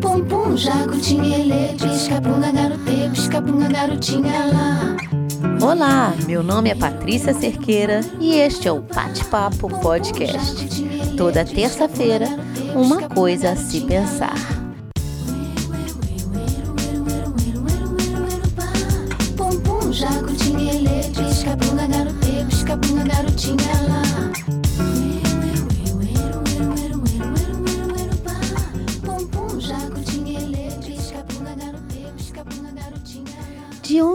Pum pum, jacutinha, ele, pisca-bunga, garotinha lá. Olá, meu nome é Patrícia Cerqueira e este é o Bate-Papo Podcast. Toda terça-feira, uma coisa a se pensar. Pum pum, jacutinha, ele, pisca-bunga, garote, pisca-bunga, garotinha lá. Pum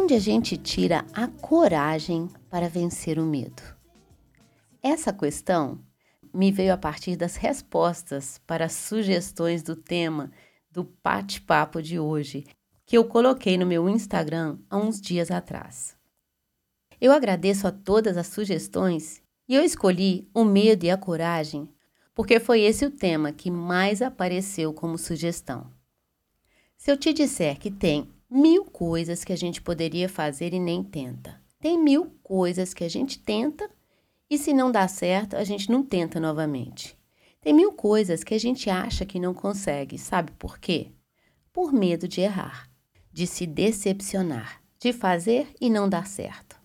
onde a gente tira a coragem para vencer o medo? Essa questão me veio a partir das respostas para sugestões do tema do bate-papo de hoje, que eu coloquei no meu Instagram há uns dias atrás. Eu agradeço a todas as sugestões e eu escolhi o medo e a coragem porque foi esse o tema que mais apareceu como sugestão. Se eu te disser que tem mil coisas que a gente poderia fazer e nem tenta, tem mil coisas que a gente tenta e se não dá certo, a gente não tenta novamente. Tem mil coisas que a gente acha que não consegue, sabe por quê? Por medo de errar, de se decepcionar, de fazer e não dar certo.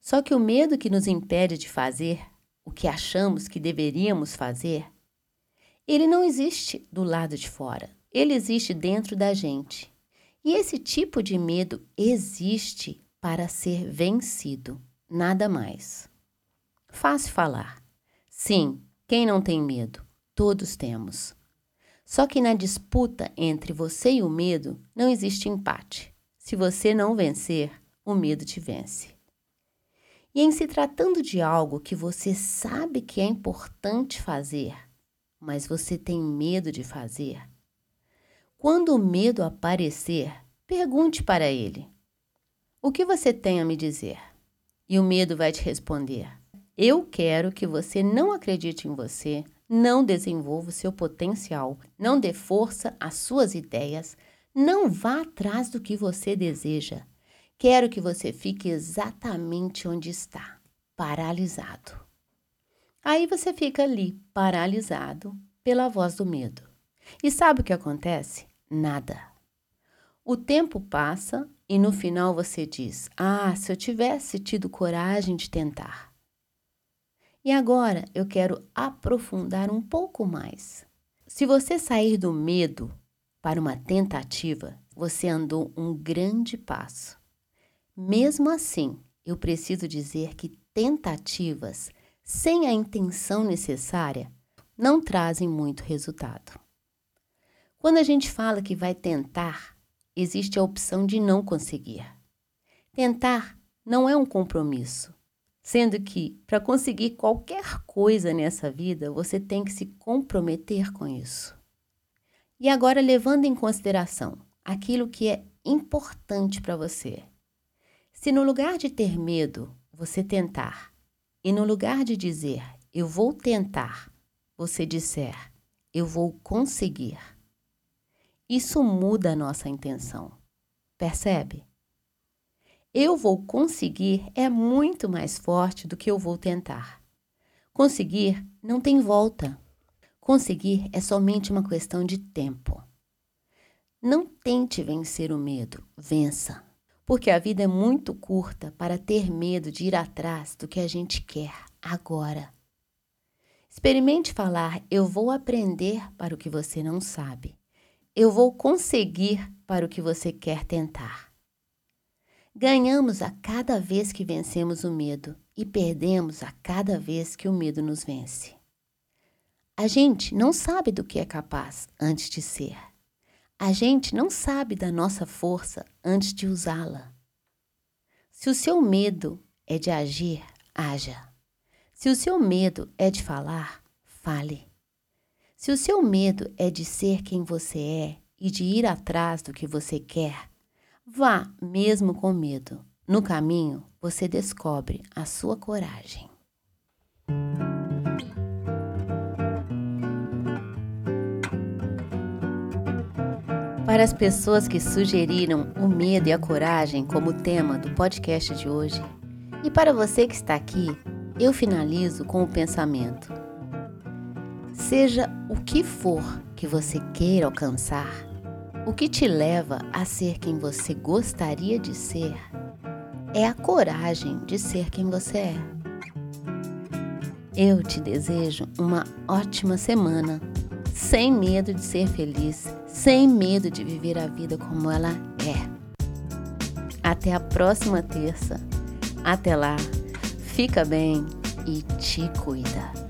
Só que o medo que nos impede de fazer o que achamos que deveríamos fazer, ele não existe do lado de fora, ele existe dentro da gente. E esse tipo de medo existe para ser vencido, nada mais. Fácil falar. Sim, quem não tem medo? Todos temos. Só que na disputa entre você e o medo não existe empate. Se você não vencer, o medo te vence. E em se tratando de algo que você sabe que é importante fazer, mas você tem medo de fazer, quando o medo aparecer, pergunte para ele: O que você tem a me dizer? E o medo vai te responder: Eu quero que você não acredite em você, não desenvolva o seu potencial, não dê força às suas ideias, não vá atrás do que você deseja. Quero que você fique exatamente onde está, paralisado. Aí você fica ali, paralisado pela voz do medo. E sabe o que acontece? Nada. O tempo passa e no final você diz: Ah, se eu tivesse tido coragem de tentar. E agora eu quero aprofundar um pouco mais. Se você sair do medo para uma tentativa, você andou um grande passo. Mesmo assim, eu preciso dizer que tentativas sem a intenção necessária não trazem muito resultado. Quando a gente fala que vai tentar, existe a opção de não conseguir. Tentar não é um compromisso, sendo que para conseguir qualquer coisa nessa vida, você tem que se comprometer com isso. E agora, levando em consideração aquilo que é importante para você. Se no lugar de ter medo, você tentar, e no lugar de dizer eu vou tentar, você disser eu vou conseguir, isso muda a nossa intenção. Percebe? Eu vou conseguir é muito mais forte do que eu vou tentar. Conseguir não tem volta. Conseguir é somente uma questão de tempo. Não tente vencer o medo, vença. Porque a vida é muito curta para ter medo de ir atrás do que a gente quer agora. Experimente falar: Eu vou aprender para o que você não sabe. Eu vou conseguir para o que você quer tentar. Ganhamos a cada vez que vencemos o medo e perdemos a cada vez que o medo nos vence. A gente não sabe do que é capaz antes de ser. A gente não sabe da nossa força antes de usá-la. Se o seu medo é de agir, haja. Se o seu medo é de falar, fale. Se o seu medo é de ser quem você é e de ir atrás do que você quer, vá mesmo com medo. No caminho, você descobre a sua coragem. Para as pessoas que sugeriram o medo e a coragem como tema do podcast de hoje, e para você que está aqui, eu finalizo com o pensamento: seja o que for que você queira alcançar, o que te leva a ser quem você gostaria de ser é a coragem de ser quem você é. Eu te desejo uma ótima semana, sem medo de ser feliz, sem medo de viver a vida como ela é. Até a próxima terça. Até lá, fica bem e te cuida.